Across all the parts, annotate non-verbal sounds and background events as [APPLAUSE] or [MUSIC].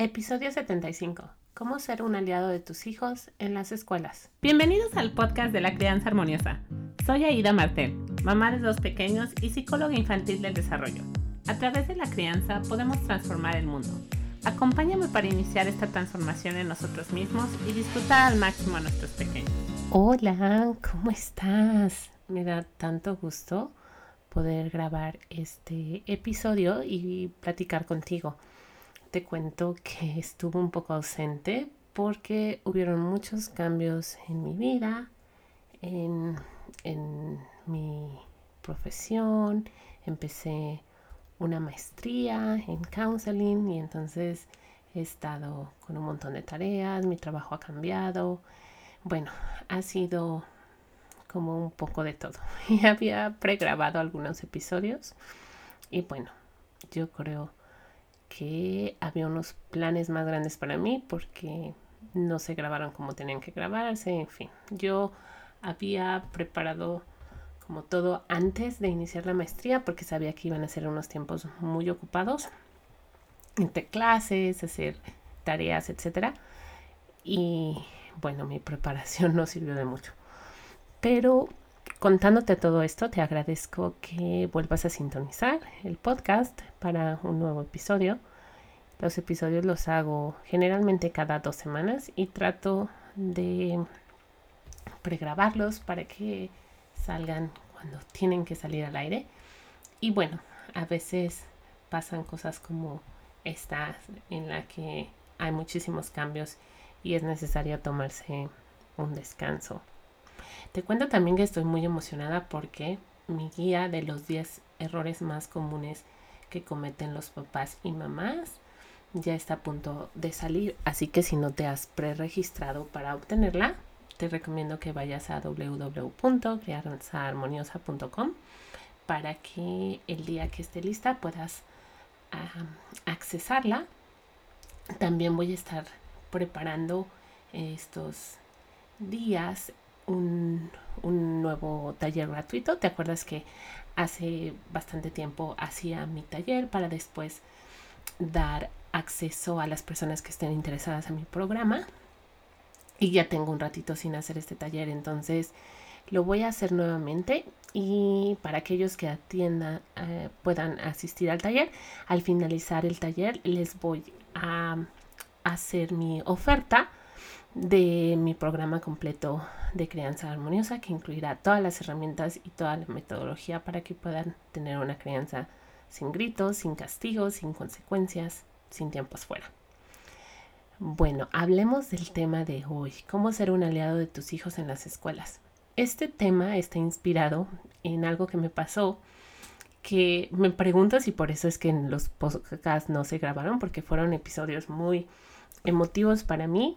Episodio 75. ¿Cómo ser un aliado de tus hijos en las escuelas? Bienvenidos al podcast de la crianza armoniosa. Soy Aida Martel, mamá de dos pequeños y psicóloga infantil del desarrollo. A través de la crianza podemos transformar el mundo. Acompáñame para iniciar esta transformación en nosotros mismos y disfrutar al máximo a nuestros pequeños. Hola, ¿cómo estás? Me da tanto gusto poder grabar este episodio y platicar contigo. Te cuento que estuve un poco ausente porque hubieron muchos cambios en mi vida, en, en mi profesión. Empecé una maestría en counseling y entonces he estado con un montón de tareas, mi trabajo ha cambiado. Bueno, ha sido como un poco de todo. [LAUGHS] Y había pregrabado algunos episodios y bueno, yo creo que había unos planes más grandes para mí porque no se grabaron como tenían que grabarse, en fin. Yo había preparado como todo antes de iniciar la maestría porque sabía que iban a ser unos tiempos muy ocupados entre clases, hacer tareas, etcétera. Y bueno, mi preparación [LAUGHS] no sirvió de mucho. Pero contándote todo esto, te agradezco que vuelvas a sintonizar el podcast para un nuevo episodio. Los episodios los hago generalmente cada dos semanas y trato de pregrabarlos para que salgan cuando tienen que salir al aire. Y bueno, a veces pasan cosas como esta en la que hay muchísimos cambios y es necesario tomarse un descanso. Te cuento también que estoy muy emocionada porque mi guía de los 10 errores más comunes que cometen los papás y mamás ya está a punto de salir. Así que si no te has preregistrado para obtenerla, te recomiendo que vayas a www.crianzaharmoniosa.com para que el día que esté lista puedas accesarla. También voy a estar preparando estos días un, nuevo taller gratuito. ¿Te acuerdas que hace bastante tiempo hacía mi taller para después dar acceso a las personas que estén interesadas en mi programa? Y ya tengo un ratito sin hacer este taller, entonces lo voy a hacer nuevamente y para aquellos que atiendan eh, puedan asistir al taller, al finalizar el taller les voy a hacer mi oferta de mi programa completo de crianza armoniosa que incluirá todas las herramientas y toda la metodología para que puedan tener una crianza sin gritos, sin castigos, sin consecuencias, sin tiempos fuera. Bueno, hablemos del tema de hoy, cómo ser un aliado de tus hijos en las escuelas. Este tema está inspirado en algo que me pasó que me pregunto si por eso es que en los podcasts no se grabaron porque fueron episodios muy emotivos para mí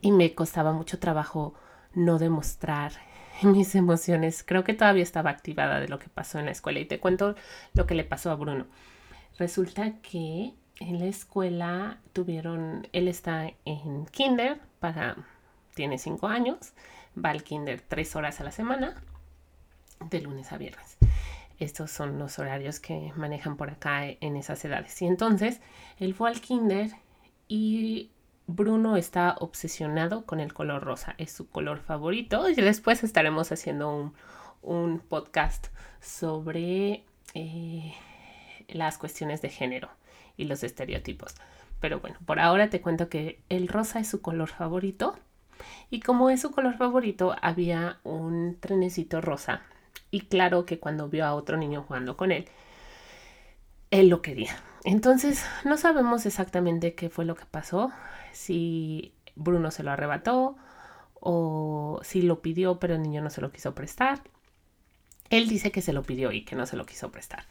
y me costaba mucho trabajo no demostrar [LAUGHS] mis emociones. Creo que todavía estaba activada de lo que pasó en la escuela y te cuento lo que le pasó a Bruno. Resulta que en la escuela tuvieron, él está en kinder para, tiene cinco años, va al kinder tres horas a la semana, de lunes a viernes. Estos son los horarios que manejan por acá en esas edades. Y entonces él fue al kinder y Bruno está obsesionado con el color rosa, es su color favorito y después estaremos haciendo un, podcast sobre eh, las cuestiones de género y los estereotipos. Pero bueno, por ahora te cuento que el rosa es su color favorito y como es su color favorito había un trenecito rosa y claro que cuando vio a otro niño jugando con él, él lo quería. Entonces, no sabemos exactamente qué fue lo que pasó, si Bruno se lo arrebató o si lo pidió pero el niño no se lo quiso prestar. Él dice que se lo pidió y que no se lo quiso prestar.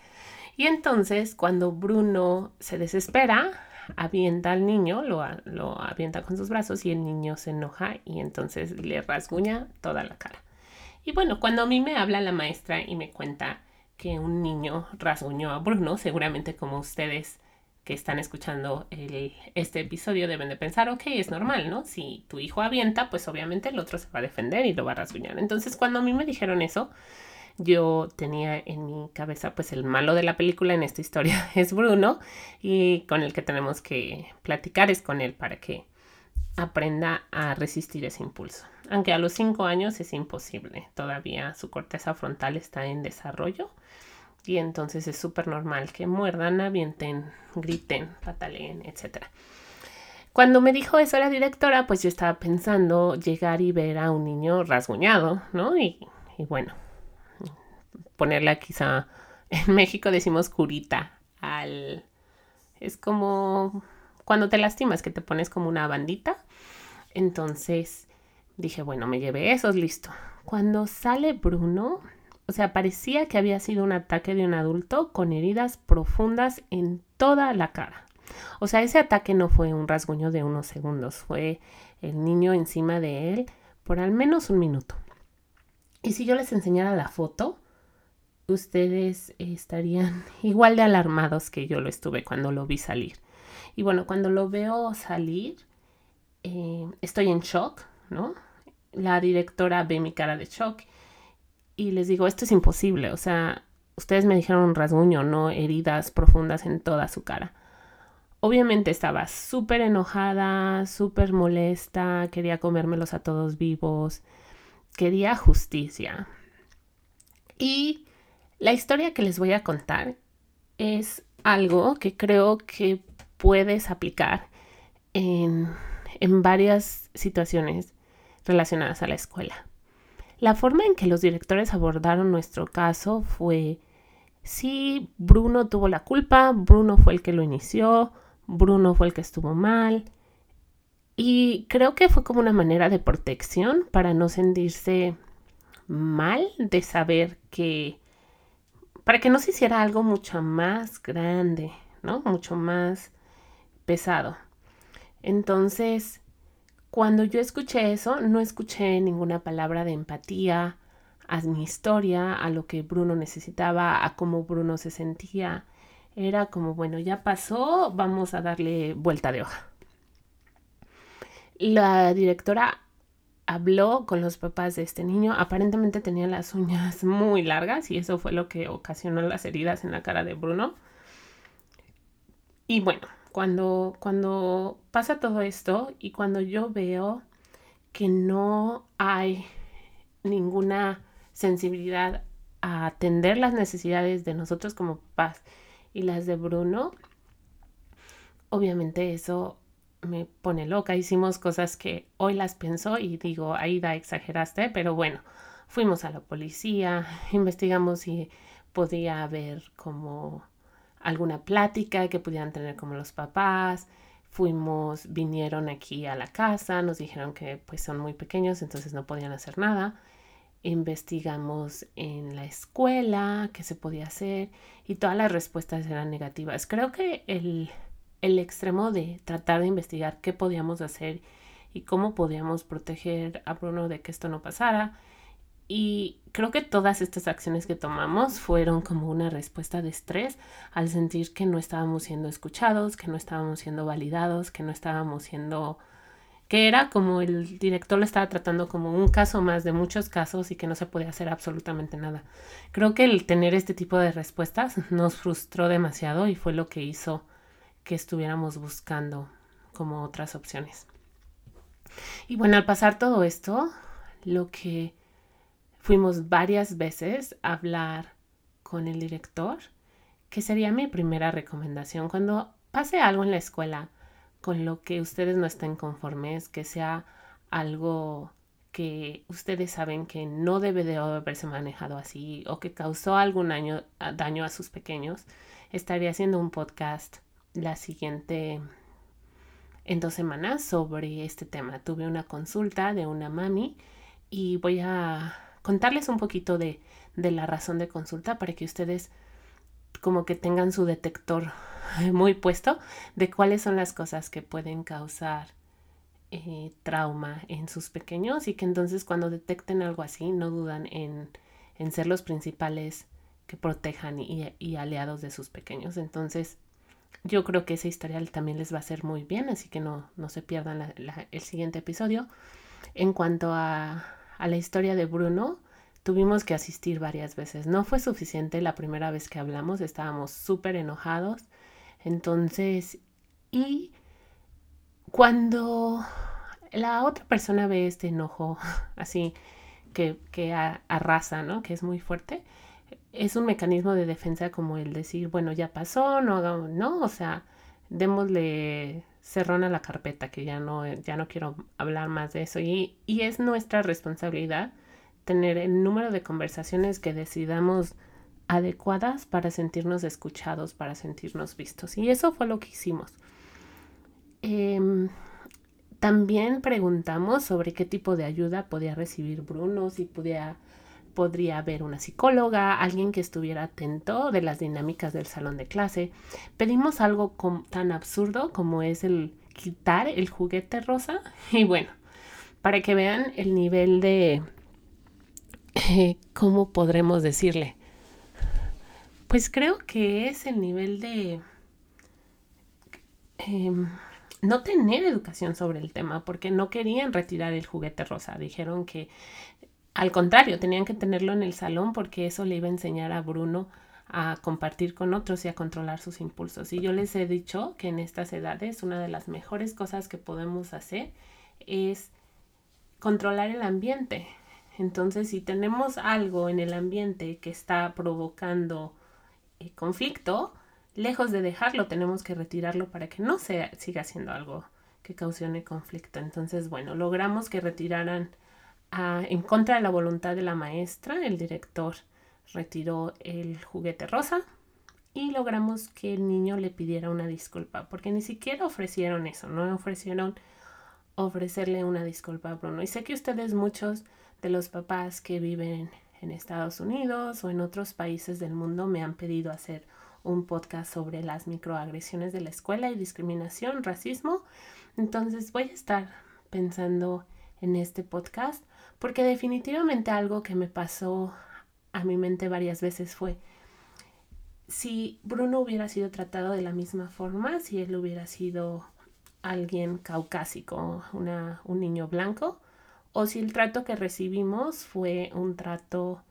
Y entonces, cuando Bruno se desespera, avienta al niño, lo, lo avienta con sus brazos y el niño se enoja y entonces le rasguña toda la cara. Y bueno, cuando a mí me habla la maestra y me cuenta que un niño rasguñó a Bruno, seguramente como ustedes que están escuchando este episodio deben de pensar, ok, es normal, ¿no? Si tu hijo avienta, pues obviamente el otro se va a defender y lo va a rasguñar. Entonces, cuando a mí me dijeron eso, yo tenía en mi cabeza pues el malo de la película en esta historia [LAUGHS] es Bruno y con el que tenemos que platicar es con él para que aprenda a resistir ese impulso. Aunque a los cinco años es imposible, todavía su corteza frontal está en desarrollo y entonces es súper normal que muerdan, avienten, griten, pataleen, etc. Cuando me dijo eso la directora, pues yo estaba pensando llegar y ver a un niño rasguñado, ¿no? Y, bueno, ponerla quizá, en México decimos curita al... Es como cuando te lastimas, que te pones como una bandita. Entonces dije, bueno, me llevé esos, listo. Cuando sale Bruno, o sea, parecía que había sido un ataque de un adulto con heridas profundas en toda la cara. O sea, ese ataque no fue un rasguño de unos segundos, fue el niño encima de él por al menos un minuto. Y si yo les enseñara la foto, ustedes estarían [LAUGHS] igual de alarmados que yo lo estuve cuando lo vi salir. Y bueno, cuando lo veo salir, eh, estoy en shock, ¿no? La directora ve mi cara de shock y les digo, esto es imposible, o sea, ustedes me dijeron un rasguño, no heridas profundas en toda su cara. Obviamente estaba súper enojada, súper molesta, quería comérmelos a todos vivos, quería justicia. Y la historia que les voy a contar es algo que creo que puedes aplicar en, varias situaciones relacionadas a la escuela. La forma en que los directores abordaron nuestro caso fue, sí, Bruno tuvo la culpa, Bruno fue el que lo inició, Bruno fue el que estuvo mal. Y creo que fue como una manera de protección para no sentirse mal de saber que, para que no se hiciera algo mucho más grande, ¿no? Mucho más pesado. Entonces, cuando yo escuché eso, no escuché ninguna palabra de empatía a mi historia, a lo que Bruno necesitaba, a cómo Bruno se sentía. Era como, bueno, ya pasó, vamos a darle vuelta de hoja. La directora habló con los papás de este niño. Aparentemente tenía las uñas [LAUGHS] muy largas y eso fue lo que ocasionó las heridas en la cara de Bruno. Y bueno, cuando, cuando pasa todo esto y cuando yo veo que no hay ninguna sensibilidad a atender las necesidades de nosotros como papás y las de Bruno, obviamente eso me pone loca. Hicimos cosas que hoy las pienso y digo, Aida, exageraste, pero bueno, fuimos a la policía, [LAUGHS] investigamos si podía haber como alguna plática que pudieran tener como los papás. Fuimos, vinieron aquí a la casa, nos dijeron que pues son muy pequeños, entonces no podían hacer nada. Investigamos en la escuela qué se podía hacer y todas las respuestas eran negativas. Creo que el, el extremo de tratar de investigar qué podíamos hacer y cómo podíamos proteger a Bruno de que esto no pasara y creo que todas estas acciones que tomamos fueron como una respuesta de estrés al sentir que no estábamos siendo escuchados, que no estábamos siendo validados, que no estábamos siendo que era como el director lo estaba tratando como un caso más de muchos casos y que no se podía hacer absolutamente nada. Creo que el tener este tipo de respuestas nos frustró demasiado y fue lo que hizo que estuviéramos buscando como otras opciones. Y bueno, al pasar todo esto, lo que Fuimos varias veces a hablar con el director, que sería mi primera recomendación. Cuando pase algo en la escuela con lo que ustedes no estén conformes, que sea algo que ustedes saben que no debe de haberse manejado así o que causó algún daño, daño a sus pequeños, estaría haciendo un podcast la siguiente en dos semanas sobre este tema. Tuve una consulta de una mami y voy a contarles un poquito de, la razón de consulta para que ustedes como que tengan su detector [LAUGHS] muy puesto de cuáles son las cosas que pueden causar eh, trauma en sus pequeños y que entonces cuando detecten algo así no dudan en, ser los principales que protejan y, aliados de sus pequeños. Entonces yo creo que ese historial también les va a hacer muy bien, así que no, no se pierdan el siguiente episodio. En cuanto a, a la historia de Bruno, tuvimos que asistir varias veces. No fue suficiente la primera vez que hablamos, estábamos súper enojados. Entonces, y cuando la otra persona ve este enojo [LAUGHS] así que, que arrasa, ¿no? Que es muy fuerte, es un mecanismo de defensa como el decir, bueno, ya pasó, no hagamos, no, o sea, démosle cerrón a la carpeta, que ya no, ya no quiero hablar más de eso. Y, y es nuestra responsabilidad tener el número de conversaciones que decidamos adecuadas para sentirnos escuchados, para sentirnos vistos. Y eso fue lo que hicimos. Em, también preguntamos sobre qué tipo de ayuda podía recibir Bruno, si podía, podría haber una psicóloga, alguien que estuviera atento de las dinámicas del salón de clase. Pedimos algo tan absurdo como es el quitar el juguete rosa. [LAUGHS] Y bueno, para que vean el nivel de, [LAUGHS] ¿cómo podremos decirle? Pues creo que es el nivel de em, no tener educación sobre el tema, porque no querían retirar el juguete rosa. Dijeron que, al contrario, tenían que tenerlo en el salón porque eso le iba a enseñar a Bruno a compartir con otros y a controlar sus impulsos. Y yo les he dicho que en estas edades una de las mejores cosas que podemos hacer es controlar el ambiente. Entonces, si tenemos algo en el ambiente que está provocando eh, conflicto, lejos de dejarlo, tenemos que retirarlo para que no se siga siendo algo que causione conflicto. Entonces, bueno, logramos que retiraran en contra de la voluntad de la maestra, el director retiró el juguete rosa y logramos que el niño le pidiera una disculpa, porque ni siquiera ofrecieron eso, no ofrecieron ofrecerle una disculpa a Bruno. Y sé que ustedes muchos de los papás que viven en Estados Unidos o en otros países del mundo me han pedido hacer un podcast sobre las microagresiones de la escuela y discriminación, racismo. Entonces voy a estar pensando en este podcast porque definitivamente algo que me pasó a mi mente varias veces fue si Bruno hubiera sido tratado de la misma forma, si él hubiera sido alguien caucásico, una, un niño blanco, o si el trato que recibimos fue un trato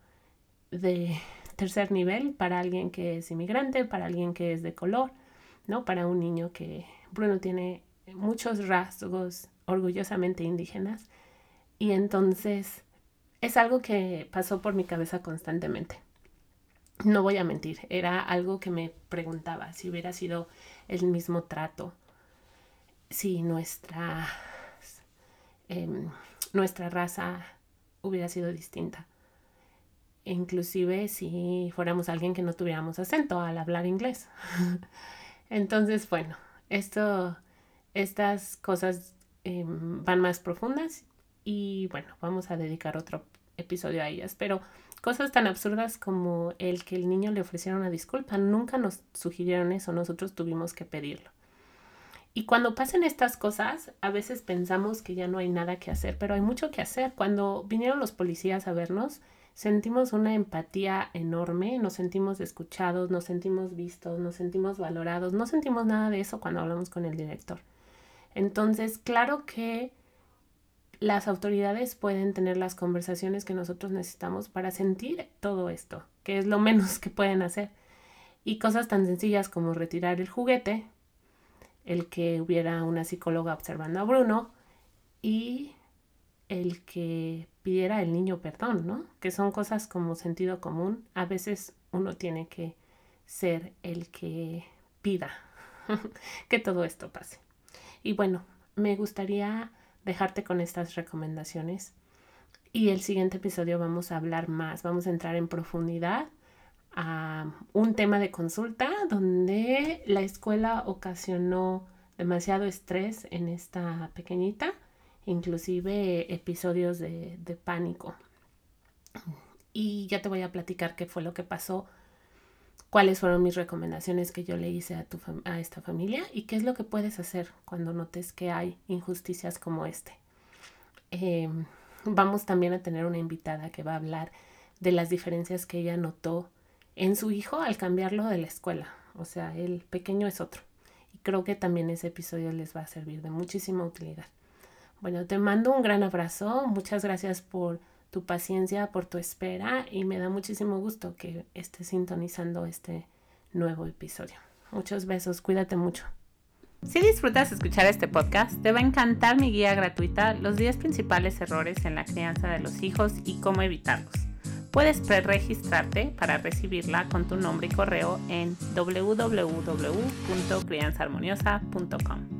de tercer nivel para alguien que es inmigrante, para alguien que es de color, ¿no? Para un niño que Bruno tiene muchos rasgos orgullosamente indígenas y entonces es algo que pasó por mi cabeza constantemente. No voy a mentir, era algo que me preguntaba si hubiera sido el mismo trato, si nuestra Em, nuestra raza hubiera sido distinta. Inclusive si fuéramos alguien que no tuviéramos acento al hablar inglés. [LAUGHS] Entonces, bueno, esto, estas cosas em, van más profundas y bueno, vamos a dedicar otro episodio a ellas. Pero cosas tan absurdas como el que el niño le ofreciera una disculpa, nunca nos sugirieron eso, nosotros tuvimos que pedirlo. Y cuando pasan estas cosas, a veces pensamos que ya no hay nada que hacer, pero hay mucho que hacer. Cuando vinieron los policías a vernos, sentimos una empatía enorme, nos sentimos escuchados, nos sentimos vistos, nos sentimos valorados, no sentimos nada de eso cuando hablamos con el director. Entonces, claro que las autoridades pueden tener las conversaciones que nosotros necesitamos para sentir todo esto, que es lo menos que pueden hacer. Y cosas tan sencillas como retirar el juguete, el que hubiera una psicóloga observando a Bruno y el que pidiera el niño perdón, ¿no? Que son cosas como sentido común. A veces uno tiene que ser el que pida [LAUGHS] que todo esto pase. Y bueno, me gustaría dejarte con estas recomendaciones. Y el siguiente episodio vamos a hablar más, vamos a entrar en profundidad a un tema de consulta donde la escuela ocasionó demasiado estrés en esta pequeñita, inclusive episodios de, pánico. Y ya te voy a platicar qué fue lo que pasó, cuáles fueron mis recomendaciones que yo le hice a, tu a esta familia y qué es lo que puedes hacer cuando notes que hay injusticias como este. Em, vamos también a tener una invitada que va a hablar de las diferencias que ella notó en su hijo al cambiarlo de la escuela. O sea, el pequeño es otro. Y creo que también ese episodio les va a servir de muchísima utilidad. Bueno, te mando un gran abrazo. Muchas gracias por tu paciencia, por tu espera y me da muchísimo gusto que estés sintonizando este nuevo episodio. Muchos besos, cuídate mucho. Si disfrutas escuchar este podcast, te va a encantar mi guía gratuita Los 10 principales errores en la crianza de los hijos y cómo evitarlos. Puedes pre-registrarte para recibirla con tu nombre y correo en www.crianzaharmoniosa.com.